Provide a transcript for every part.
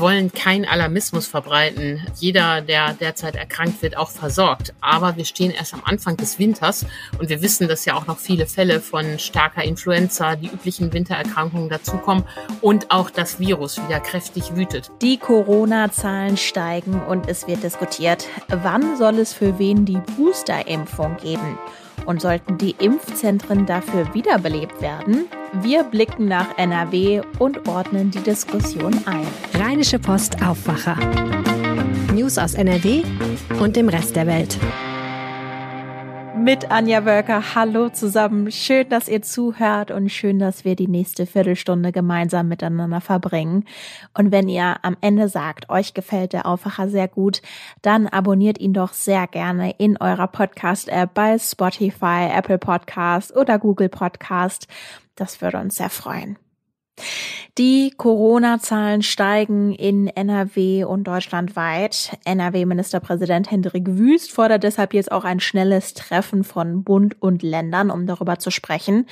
Wir wollen keinen Alarmismus verbreiten. Jeder, der derzeit erkrankt wird, auch versorgt. Aber wir stehen erst am Anfang des Winters und wir wissen, dass ja auch noch viele Fälle von starker Influenza, die üblichen Wintererkrankungen dazukommen und auch das Virus wieder kräftig wütet. Die Corona-Zahlen steigen und es wird diskutiert, wann soll es für wen die Booster-Impfung geben? Und sollten die Impfzentren dafür wiederbelebt werden? Wir blicken nach NRW und ordnen die Diskussion ein. Rheinische Post Aufwacher. News aus NRW und dem Rest der Welt mit Anja Wölker. Hallo zusammen. Schön, dass ihr zuhört und schön, dass wir die nächste Viertelstunde gemeinsam miteinander verbringen. Und wenn ihr am Ende sagt, euch gefällt der Aufwacher sehr gut, dann abonniert ihn doch sehr gerne in eurer Podcast-App bei Spotify, Apple Podcast oder Google Podcast. Das würde uns sehr freuen. Die Corona-Zahlen steigen in NRW und deutschlandweit. NRW-Ministerpräsident Hendrik Wüst fordert deshalb jetzt auch ein schnelles Treffen von Bund und Ländern, um darüber zu sprechen.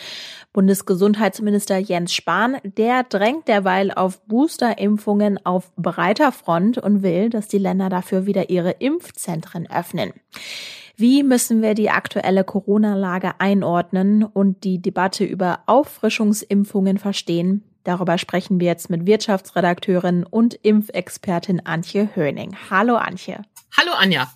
Bundesgesundheitsminister Jens Spahn, der drängt derweil auf Boosterimpfungen auf breiter Front und will, dass die Länder dafür wieder ihre Impfzentren öffnen. Wie müssen wir die aktuelle Corona-Lage einordnen und die Debatte über Auffrischungsimpfungen verstehen? Darüber sprechen wir jetzt mit Wirtschaftsredakteurin und Impfexpertin Antje Höning. Hallo Antje. Hallo Anja.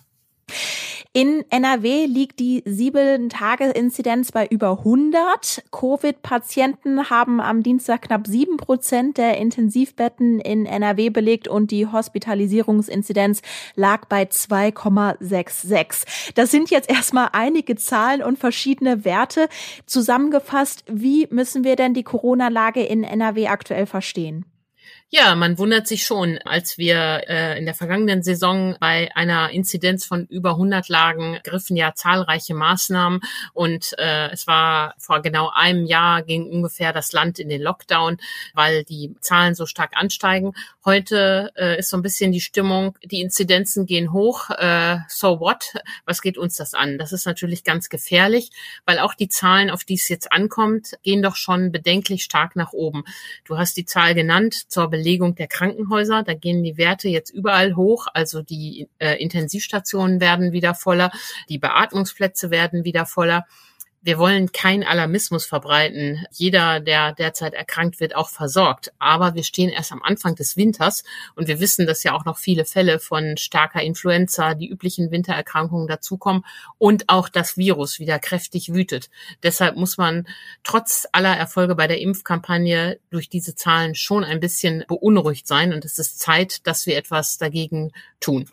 In NRW liegt die sieben Tage Inzidenz bei über 100. Covid-Patienten haben am Dienstag knapp sieben Prozent der Intensivbetten in NRW belegt und die Hospitalisierungsinzidenz lag bei 2,66. Das sind jetzt erstmal einige Zahlen und verschiedene Werte. Zusammengefasst, wie müssen wir denn die Corona-Lage in NRW aktuell verstehen? Ja, man wundert sich schon, als wir äh, in der vergangenen Saison bei einer Inzidenz von über 100 lagen, griffen ja zahlreiche Maßnahmen und äh, es war vor genau einem Jahr ging ungefähr das Land in den Lockdown, weil die Zahlen so stark ansteigen. Heute äh, ist so ein bisschen die Stimmung, die Inzidenzen gehen hoch, äh, so what? Was geht uns das an? Das ist natürlich ganz gefährlich, weil auch die Zahlen, auf die es jetzt ankommt, gehen doch schon bedenklich stark nach oben. Du hast die Zahl genannt zur der Krankenhäuser. Da gehen die Werte jetzt überall hoch. Also die äh, Intensivstationen werden wieder voller, die Beatmungsplätze werden wieder voller wir wollen keinen Alarmismus verbreiten. Jeder, der derzeit erkrankt wird, auch versorgt. Aber wir stehen erst am Anfang des Winters und wir wissen, dass ja auch noch viele Fälle von starker Influenza, die üblichen Wintererkrankungen dazukommen und auch das Virus wieder kräftig wütet. Deshalb muss man trotz aller Erfolge bei der Impfkampagne durch diese Zahlen schon ein bisschen beunruhigt sein und es ist Zeit, dass wir etwas dagegen tun.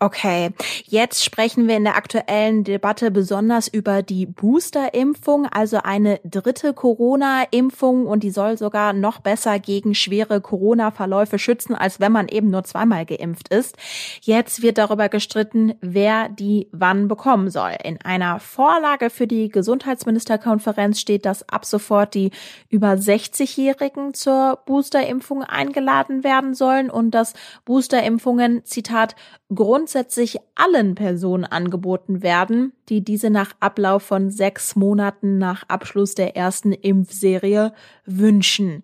Okay, jetzt sprechen wir in der aktuellen Debatte besonders über die Booster-Impfung, also eine dritte Corona-Impfung und die soll sogar noch besser gegen schwere Corona-Verläufe schützen, als wenn man eben nur zweimal geimpft ist. Jetzt wird darüber gestritten, wer die wann bekommen soll. In einer Vorlage für die Gesundheitsministerkonferenz steht, dass ab sofort die über 60-Jährigen zur Booster-Impfung eingeladen werden sollen und dass Booster-Impfungen, Zitat, grundsätzlich allen Personen angeboten werden, die diese nach Ablauf von sechs Monaten nach Abschluss der ersten Impfserie wünschen.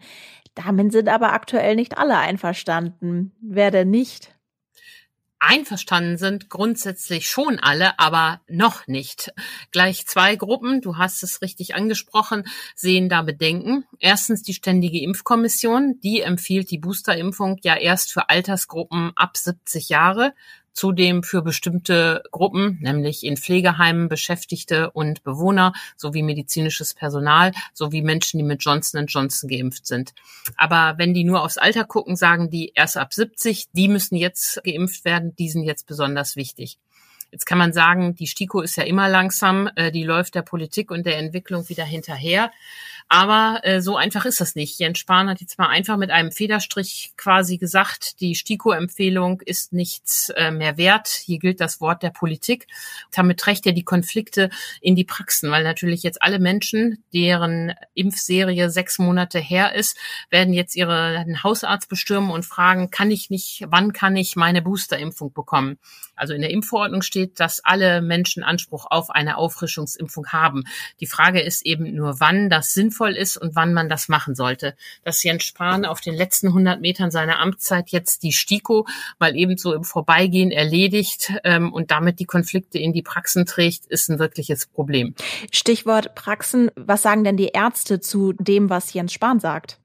Damit sind aber aktuell nicht alle einverstanden. Wer denn nicht? Einverstanden sind grundsätzlich schon alle, aber noch nicht. Gleich zwei Gruppen, du hast es richtig angesprochen, sehen da Bedenken. Erstens die Ständige Impfkommission, die empfiehlt die Boosterimpfung ja erst für Altersgruppen ab 70 Jahre zudem für bestimmte Gruppen, nämlich in Pflegeheimen Beschäftigte und Bewohner sowie medizinisches Personal sowie Menschen, die mit Johnson Johnson geimpft sind. Aber wenn die nur aufs Alter gucken, sagen die erst ab 70, die müssen jetzt geimpft werden, die sind jetzt besonders wichtig. Jetzt kann man sagen, die STIKO ist ja immer langsam, äh, die läuft der Politik und der Entwicklung wieder hinterher. Aber äh, so einfach ist das nicht. Jens Spahn hat jetzt mal einfach mit einem Federstrich quasi gesagt, die STIKO-Empfehlung ist nichts äh, mehr wert. Hier gilt das Wort der Politik. Damit trägt er die Konflikte in die Praxen, weil natürlich jetzt alle Menschen, deren Impfserie sechs Monate her ist, werden jetzt ihren Hausarzt bestürmen und fragen, kann ich nicht, wann kann ich meine Boosterimpfung bekommen? Also in der Impfverordnung steht, dass alle Menschen Anspruch auf eine Auffrischungsimpfung haben. Die Frage ist eben nur, wann das sinnvoll ist und wann man das machen sollte. Dass Jens Spahn auf den letzten 100 Metern seiner Amtszeit jetzt die STIKO mal eben so im Vorbeigehen erledigt ähm, und damit die Konflikte in die Praxen trägt, ist ein wirkliches Problem. Stichwort Praxen. Was sagen denn die Ärzte zu dem, was Jens Spahn sagt?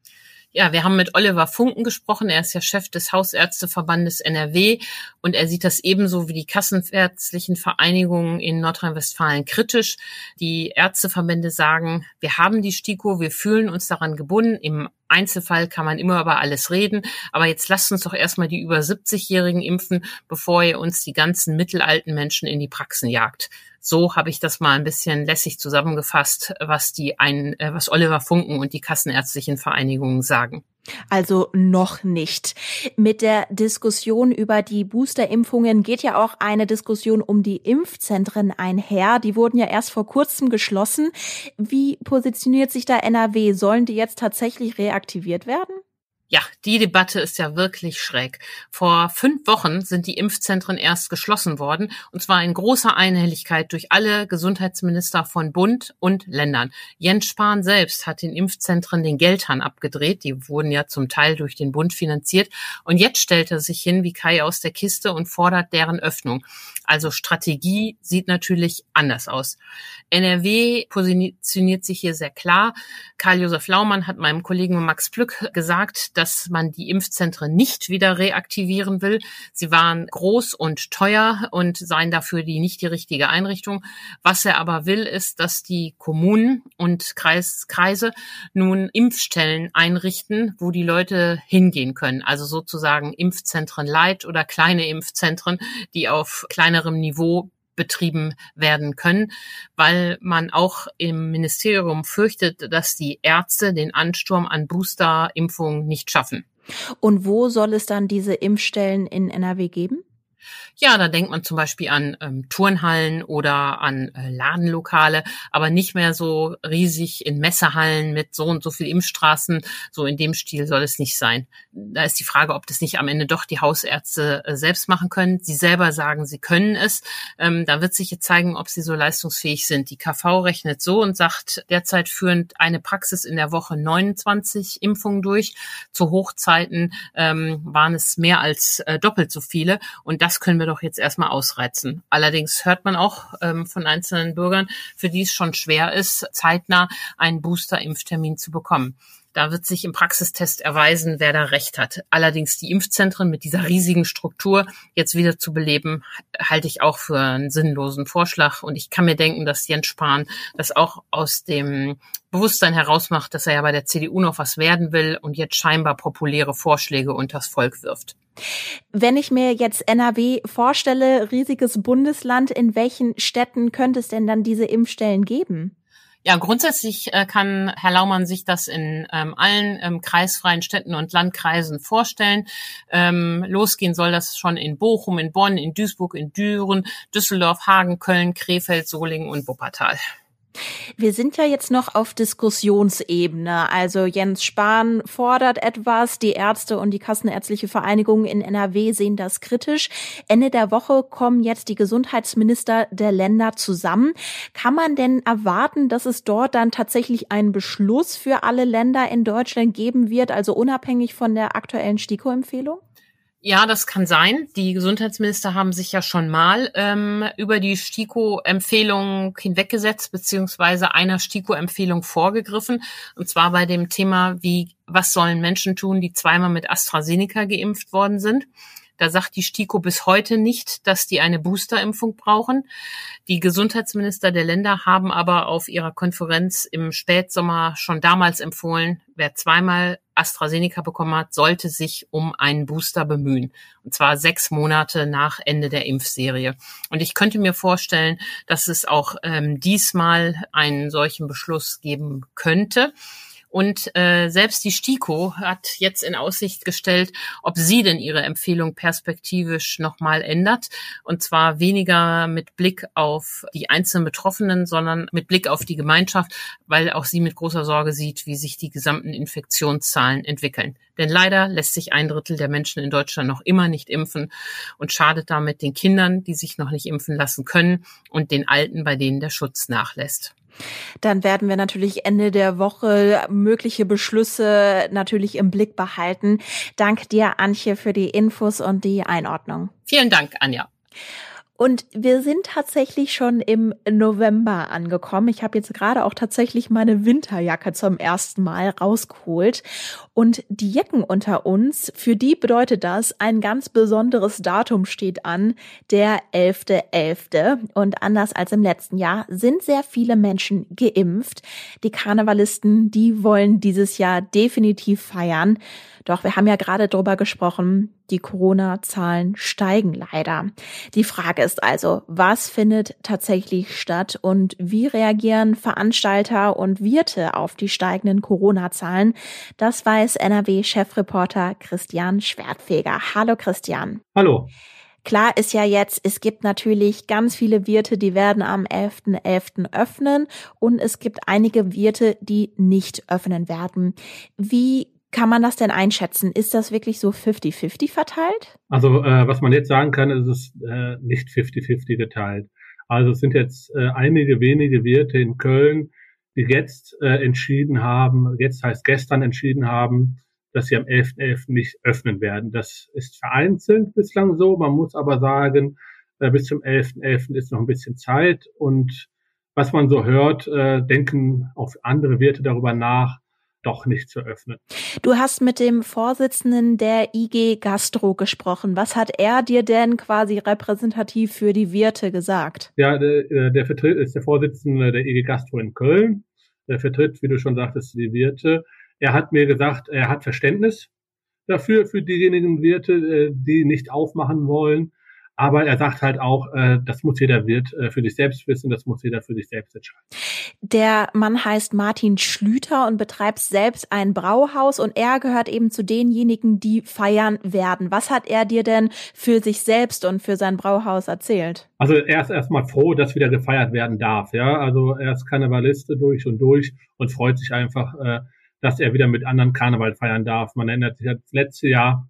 Ja, wir haben mit Oliver Funken gesprochen. Er ist ja Chef des Hausärzteverbandes NRW und er sieht das ebenso wie die kassenärztlichen Vereinigungen in Nordrhein-Westfalen kritisch. Die Ärzteverbände sagen, wir haben die STIKO, wir fühlen uns daran gebunden. Im Einzelfall kann man immer über alles reden, aber jetzt lasst uns doch erstmal die über 70-Jährigen impfen, bevor ihr uns die ganzen mittelalten Menschen in die Praxen jagt. So habe ich das mal ein bisschen lässig zusammengefasst, was die ein, äh, was Oliver Funken und die kassenärztlichen Vereinigungen sagen. Also noch nicht. Mit der Diskussion über die Boosterimpfungen geht ja auch eine Diskussion um die Impfzentren einher. Die wurden ja erst vor kurzem geschlossen. Wie positioniert sich da NRW? Sollen die jetzt tatsächlich reaktiviert werden? Ja, die Debatte ist ja wirklich schräg. Vor fünf Wochen sind die Impfzentren erst geschlossen worden, und zwar in großer Einhelligkeit durch alle Gesundheitsminister von Bund und Ländern. Jens Spahn selbst hat den Impfzentren den Geldhahn abgedreht. Die wurden ja zum Teil durch den Bund finanziert. Und jetzt stellt er sich hin wie Kai aus der Kiste und fordert deren Öffnung. Also Strategie sieht natürlich anders aus. NRW positioniert sich hier sehr klar. Karl-Josef Laumann hat meinem Kollegen Max Plück gesagt, dass man die Impfzentren nicht wieder reaktivieren will. Sie waren groß und teuer und seien dafür die nicht die richtige Einrichtung. Was er aber will, ist, dass die Kommunen und Kreis, Kreise nun Impfstellen einrichten, wo die Leute hingehen können. Also sozusagen Impfzentren Light oder kleine Impfzentren, die auf kleinerem Niveau betrieben werden können, weil man auch im Ministerium fürchtet, dass die Ärzte den Ansturm an Boosterimpfungen nicht schaffen. Und wo soll es dann diese Impfstellen in NRW geben? Ja, da denkt man zum Beispiel an ähm, Turnhallen oder an äh, Ladenlokale, aber nicht mehr so riesig in Messehallen mit so und so viel Impfstraßen. So in dem Stil soll es nicht sein. Da ist die Frage, ob das nicht am Ende doch die Hausärzte äh, selbst machen können. Sie selber sagen, sie können es. Ähm, da wird sich jetzt zeigen, ob sie so leistungsfähig sind. Die KV rechnet so und sagt, derzeit führend eine Praxis in der Woche 29 Impfungen durch. Zu Hochzeiten ähm, waren es mehr als äh, doppelt so viele. Und das können wir doch jetzt erstmal ausreizen. Allerdings hört man auch ähm, von einzelnen Bürgern, für die es schon schwer ist, zeitnah einen Booster-Impftermin zu bekommen. Da wird sich im Praxistest erweisen, wer da recht hat. Allerdings die Impfzentren mit dieser riesigen Struktur jetzt wieder zu beleben, halte ich auch für einen sinnlosen Vorschlag. Und ich kann mir denken, dass Jens Spahn das auch aus dem Bewusstsein herausmacht, dass er ja bei der CDU noch was werden will und jetzt scheinbar populäre Vorschläge unters Volk wirft. Wenn ich mir jetzt NRW vorstelle, riesiges Bundesland, in welchen Städten könnte es denn dann diese Impfstellen geben? Ja, grundsätzlich äh, kann Herr Laumann sich das in ähm, allen ähm, kreisfreien Städten und Landkreisen vorstellen. Ähm, losgehen soll das schon in Bochum, in Bonn, in Duisburg, in Düren, Düsseldorf, Hagen, Köln, Krefeld, Solingen und Wuppertal. Wir sind ja jetzt noch auf Diskussionsebene. Also Jens Spahn fordert etwas, die Ärzte und die Kassenärztliche Vereinigung in NRW sehen das kritisch. Ende der Woche kommen jetzt die Gesundheitsminister der Länder zusammen. Kann man denn erwarten, dass es dort dann tatsächlich einen Beschluss für alle Länder in Deutschland geben wird, also unabhängig von der aktuellen STIKO-Empfehlung? Ja, das kann sein. Die Gesundheitsminister haben sich ja schon mal ähm, über die STIKO-Empfehlung hinweggesetzt, beziehungsweise einer STIKO-Empfehlung vorgegriffen. Und zwar bei dem Thema, wie, was sollen Menschen tun, die zweimal mit AstraZeneca geimpft worden sind. Da sagt die STIKO bis heute nicht, dass die eine Boosterimpfung brauchen. Die Gesundheitsminister der Länder haben aber auf ihrer Konferenz im Spätsommer schon damals empfohlen, wer zweimal AstraZeneca bekommen hat, sollte sich um einen Booster bemühen. Und zwar sechs Monate nach Ende der Impfserie. Und ich könnte mir vorstellen, dass es auch ähm, diesmal einen solchen Beschluss geben könnte. Und äh, selbst die STIKO hat jetzt in Aussicht gestellt, ob sie denn ihre Empfehlung perspektivisch nochmal ändert. Und zwar weniger mit Blick auf die einzelnen Betroffenen, sondern mit Blick auf die Gemeinschaft, weil auch sie mit großer Sorge sieht, wie sich die gesamten Infektionszahlen entwickeln. Denn leider lässt sich ein Drittel der Menschen in Deutschland noch immer nicht impfen und schadet damit den Kindern, die sich noch nicht impfen lassen können und den Alten, bei denen der Schutz nachlässt. Dann werden wir natürlich Ende der Woche mögliche Beschlüsse natürlich im Blick behalten. Danke dir, Antje, für die Infos und die Einordnung. Vielen Dank, Anja. Und wir sind tatsächlich schon im November angekommen. Ich habe jetzt gerade auch tatsächlich meine Winterjacke zum ersten Mal rausgeholt. Und die Jacken unter uns, für die bedeutet das, ein ganz besonderes Datum steht an, der 11.11. .11. Und anders als im letzten Jahr sind sehr viele Menschen geimpft. Die Karnevalisten, die wollen dieses Jahr definitiv feiern. Doch wir haben ja gerade drüber gesprochen, die Corona-Zahlen steigen leider. Die Frage ist also, was findet tatsächlich statt und wie reagieren Veranstalter und Wirte auf die steigenden Corona-Zahlen? Das weiß NRW-Chefreporter Christian Schwertfeger. Hallo Christian. Hallo. Klar ist ja jetzt, es gibt natürlich ganz viele Wirte, die werden am 11.11. .11. öffnen und es gibt einige Wirte, die nicht öffnen werden. Wie kann man das denn einschätzen? Ist das wirklich so 50-50 verteilt? Also äh, was man jetzt sagen kann, ist es äh, nicht 50-50 geteilt. Also es sind jetzt äh, einige wenige Wirte in Köln, die jetzt äh, entschieden haben, jetzt heißt gestern entschieden haben, dass sie am 11.11. .11. nicht öffnen werden. Das ist vereinzelt bislang so. Man muss aber sagen, äh, bis zum 11.11. .11. ist noch ein bisschen Zeit. Und was man so hört, äh, denken auch andere Wirte darüber nach, doch nicht zu öffnen. Du hast mit dem Vorsitzenden der IG Gastro gesprochen. Was hat er dir denn quasi repräsentativ für die Wirte gesagt? Ja, der, der vertritt ist der Vorsitzende der IG Gastro in Köln. Der vertritt, wie du schon sagtest, die Wirte. Er hat mir gesagt, er hat Verständnis dafür, für diejenigen Wirte, äh, die nicht aufmachen wollen. Aber er sagt halt auch, äh, das muss jeder Wirt äh, für sich selbst wissen, das muss jeder für sich selbst entscheiden. Der Mann heißt Martin Schlüter und betreibt selbst ein Brauhaus und er gehört eben zu denjenigen, die feiern werden. Was hat er dir denn für sich selbst und für sein Brauhaus erzählt? Also er ist erstmal froh, dass wieder gefeiert werden darf. Ja, also er ist Karnevaliste durch und durch und freut sich einfach, äh, dass er wieder mit anderen Karneval feiern darf. Man erinnert sich das letzte Jahr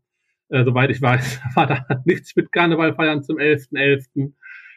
äh, soweit ich weiß, war da nichts mit Karneval feiern zum 11.11. .11.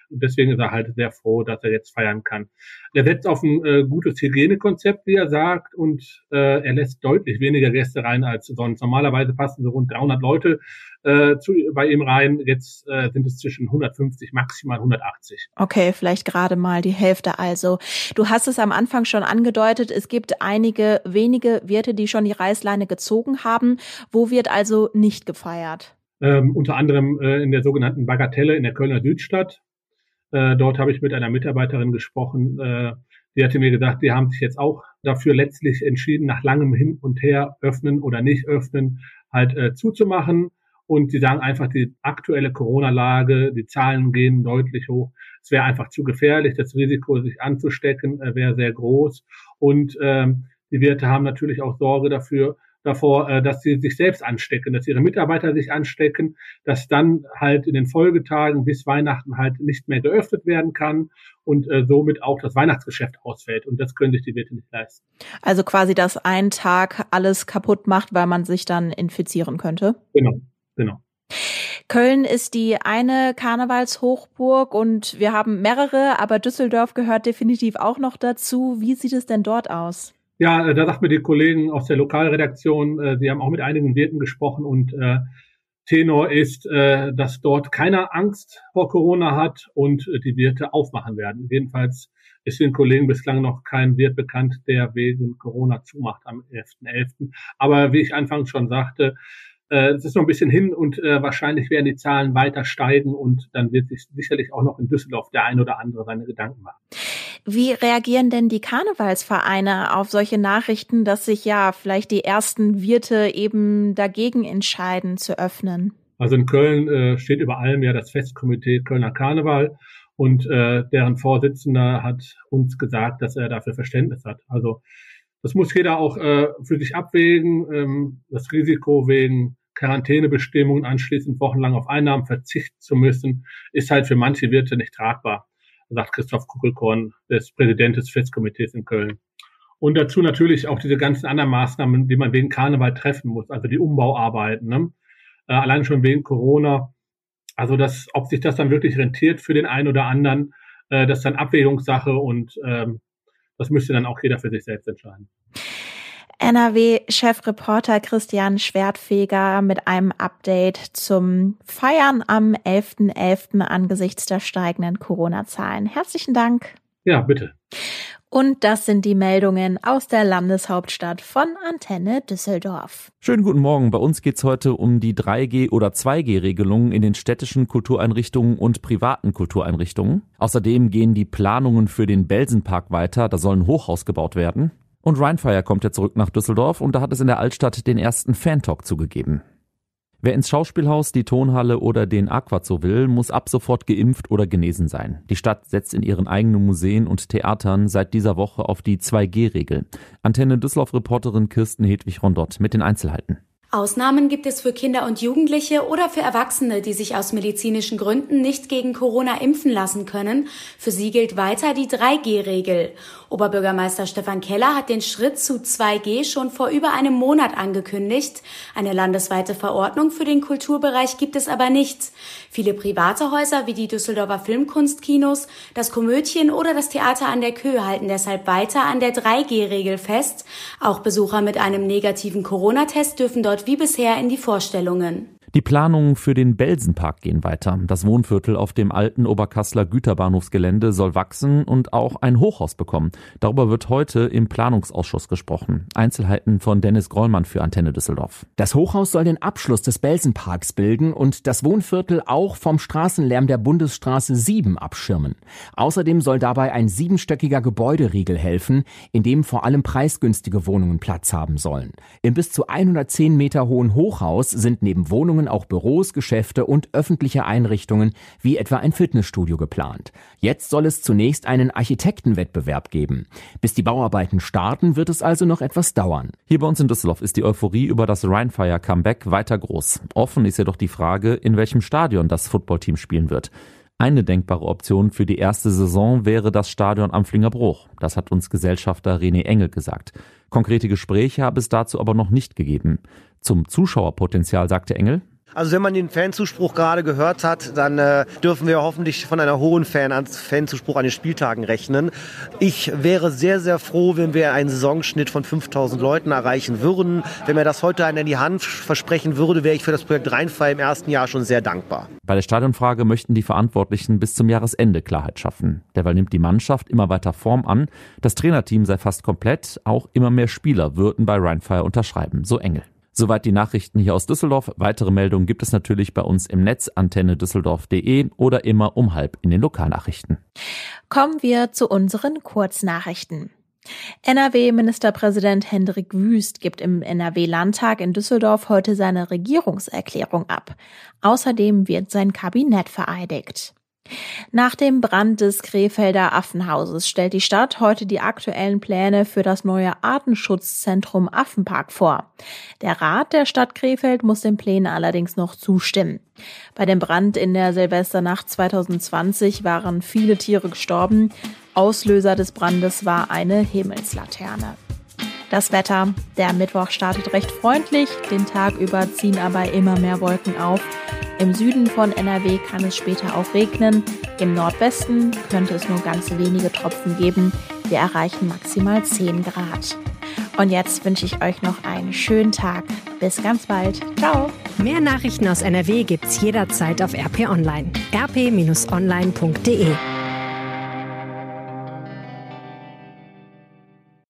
Und deswegen ist er halt sehr froh, dass er jetzt feiern kann. Er setzt auf ein äh, gutes Hygienekonzept, wie er sagt, und äh, er lässt deutlich weniger Gäste rein als sonst. Normalerweise passen so rund 300 Leute äh, zu, bei ihm rein. Jetzt äh, sind es zwischen 150, maximal 180. Okay, vielleicht gerade mal die Hälfte also. Du hast es am Anfang schon angedeutet, es gibt einige wenige Wirte, die schon die Reißleine gezogen haben. Wo wird also nicht gefeiert? Ähm, unter anderem äh, in der sogenannten Bagatelle in der Kölner Südstadt. Äh, dort habe ich mit einer Mitarbeiterin gesprochen, äh, die hatte mir gesagt, die haben sich jetzt auch dafür letztlich entschieden, nach langem Hin und Her öffnen oder nicht öffnen, halt äh, zuzumachen. Und sie sagen einfach, die aktuelle Corona-Lage, die Zahlen gehen deutlich hoch. Es wäre einfach zu gefährlich. Das Risiko, sich anzustecken, äh, wäre sehr groß. Und ähm, die Wirte haben natürlich auch Sorge dafür, davor, äh, dass sie sich selbst anstecken, dass ihre Mitarbeiter sich anstecken, dass dann halt in den Folgetagen bis Weihnachten halt nicht mehr geöffnet werden kann und äh, somit auch das Weihnachtsgeschäft ausfällt. Und das können sich die Wirte nicht leisten. Also quasi, dass ein Tag alles kaputt macht, weil man sich dann infizieren könnte? Genau, genau. Köln ist die eine Karnevalshochburg und wir haben mehrere, aber Düsseldorf gehört definitiv auch noch dazu. Wie sieht es denn dort aus? Ja, äh, da sagt mir die Kollegen aus der Lokalredaktion, äh, sie haben auch mit einigen Wirten gesprochen und äh, Tenor ist, äh, dass dort keiner Angst vor Corona hat und äh, die Wirte aufmachen werden. Jedenfalls ist den Kollegen bislang noch kein Wirt bekannt, der wegen Corona zumacht am 11.11. .11. Aber wie ich anfangs schon sagte, äh, es ist noch ein bisschen hin und äh, wahrscheinlich werden die Zahlen weiter steigen und dann wird sich sicherlich auch noch in Düsseldorf der ein oder andere seine Gedanken machen. Wie reagieren denn die Karnevalsvereine auf solche Nachrichten, dass sich ja vielleicht die ersten Wirte eben dagegen entscheiden zu öffnen? Also in Köln äh, steht über allem ja das Festkomitee Kölner Karneval und äh, deren Vorsitzender hat uns gesagt, dass er dafür Verständnis hat. Also das muss jeder auch äh, für sich abwägen. Ähm, das Risiko wegen Quarantänebestimmungen anschließend wochenlang auf Einnahmen verzichten zu müssen, ist halt für manche Wirte nicht tragbar, sagt Christoph Kuckelkorn, des Präsident des Festkomitees in Köln. Und dazu natürlich auch diese ganzen anderen Maßnahmen, die man wegen Karneval treffen muss, also die Umbauarbeiten, ne? äh, allein schon wegen Corona. Also das, ob sich das dann wirklich rentiert für den einen oder anderen, äh, das ist dann Abwägungssache und ähm, das müsste dann auch jeder für sich selbst entscheiden. NRW-Chefreporter Christian Schwertfeger mit einem Update zum Feiern am 11.11. .11. angesichts der steigenden Corona-Zahlen. Herzlichen Dank. Ja, bitte. Und das sind die Meldungen aus der Landeshauptstadt von Antenne Düsseldorf. Schönen guten Morgen. Bei uns geht's heute um die 3G- oder 2G-Regelungen in den städtischen Kultureinrichtungen und privaten Kultureinrichtungen. Außerdem gehen die Planungen für den Belsenpark weiter. Da soll ein Hochhaus gebaut werden. Und Rheinfire kommt ja zurück nach Düsseldorf und da hat es in der Altstadt den ersten Fan-Talk zugegeben. Wer ins Schauspielhaus, die Tonhalle oder den Aquazoo will, muss ab sofort geimpft oder genesen sein. Die Stadt setzt in ihren eigenen Museen und Theatern seit dieser Woche auf die 2G-Regel. Antenne Düsseldorf-Reporterin Kirsten Hedwig Rondott mit den Einzelheiten. Ausnahmen gibt es für Kinder und Jugendliche oder für Erwachsene, die sich aus medizinischen Gründen nicht gegen Corona impfen lassen können. Für sie gilt weiter die 3G-Regel. Oberbürgermeister Stefan Keller hat den Schritt zu 2G schon vor über einem Monat angekündigt. Eine landesweite Verordnung für den Kulturbereich gibt es aber nicht. Viele private Häuser wie die Düsseldorfer Filmkunstkinos, das Komödien oder das Theater an der Kö halten deshalb weiter an der 3G-Regel fest. Auch Besucher mit einem negativen Corona-Test dürfen dort wie bisher in die Vorstellungen. Die Planungen für den Belsenpark gehen weiter. Das Wohnviertel auf dem alten Oberkassler Güterbahnhofsgelände soll wachsen und auch ein Hochhaus bekommen. Darüber wird heute im Planungsausschuss gesprochen. Einzelheiten von Dennis Grollmann für Antenne Düsseldorf. Das Hochhaus soll den Abschluss des Belsenparks bilden und das Wohnviertel auch vom Straßenlärm der Bundesstraße 7 abschirmen. Außerdem soll dabei ein siebenstöckiger Gebäuderiegel helfen, in dem vor allem preisgünstige Wohnungen Platz haben sollen. Im bis zu 110 Meter hohen Hochhaus sind neben Wohnungen Wohnungen auch Büros, Geschäfte und öffentliche Einrichtungen wie etwa ein Fitnessstudio geplant. Jetzt soll es zunächst einen Architektenwettbewerb geben. Bis die Bauarbeiten starten, wird es also noch etwas dauern. Hier bei uns in Düsseldorf ist die Euphorie über das Rheinfire Comeback weiter groß. Offen ist jedoch die Frage, in welchem Stadion das Footballteam spielen wird. Eine denkbare Option für die erste Saison wäre das Stadion am Flingerbruch. Das hat uns Gesellschafter René Engel gesagt. Konkrete Gespräche habe es dazu aber noch nicht gegeben. Zum Zuschauerpotenzial sagte Engel, also wenn man den Fanzuspruch gerade gehört hat, dann äh, dürfen wir hoffentlich von einer hohen Fan Fanzuspruch an den Spieltagen rechnen. Ich wäre sehr, sehr froh, wenn wir einen Saisonschnitt von 5000 Leuten erreichen würden. Wenn mir das heute einer in die Hand versprechen würde, wäre ich für das Projekt Rheinfall im ersten Jahr schon sehr dankbar. Bei der Stadionfrage möchten die Verantwortlichen bis zum Jahresende Klarheit schaffen. Derweil nimmt die Mannschaft immer weiter Form an. Das Trainerteam sei fast komplett. Auch immer mehr Spieler würden bei Rheinfire unterschreiben. So Engel. Soweit die Nachrichten hier aus Düsseldorf. Weitere Meldungen gibt es natürlich bei uns im Netz antenne düsseldorf.de oder immer um halb in den Lokalnachrichten. Kommen wir zu unseren Kurznachrichten. NRW-Ministerpräsident Hendrik Wüst gibt im NRW-Landtag in Düsseldorf heute seine Regierungserklärung ab. Außerdem wird sein Kabinett vereidigt. Nach dem Brand des Krefelder Affenhauses stellt die Stadt heute die aktuellen Pläne für das neue Artenschutzzentrum Affenpark vor. Der Rat der Stadt Krefeld muss den Plänen allerdings noch zustimmen. Bei dem Brand in der Silvesternacht 2020 waren viele Tiere gestorben. Auslöser des Brandes war eine Himmelslaterne. Das Wetter. Der Mittwoch startet recht freundlich, den Tag über ziehen aber immer mehr Wolken auf. Im Süden von NRW kann es später auch regnen. Im Nordwesten könnte es nur ganz wenige Tropfen geben. Wir erreichen maximal 10 Grad. Und jetzt wünsche ich euch noch einen schönen Tag. Bis ganz bald. Ciao. Mehr Nachrichten aus NRW gibt's jederzeit auf RP Online. rp-online.de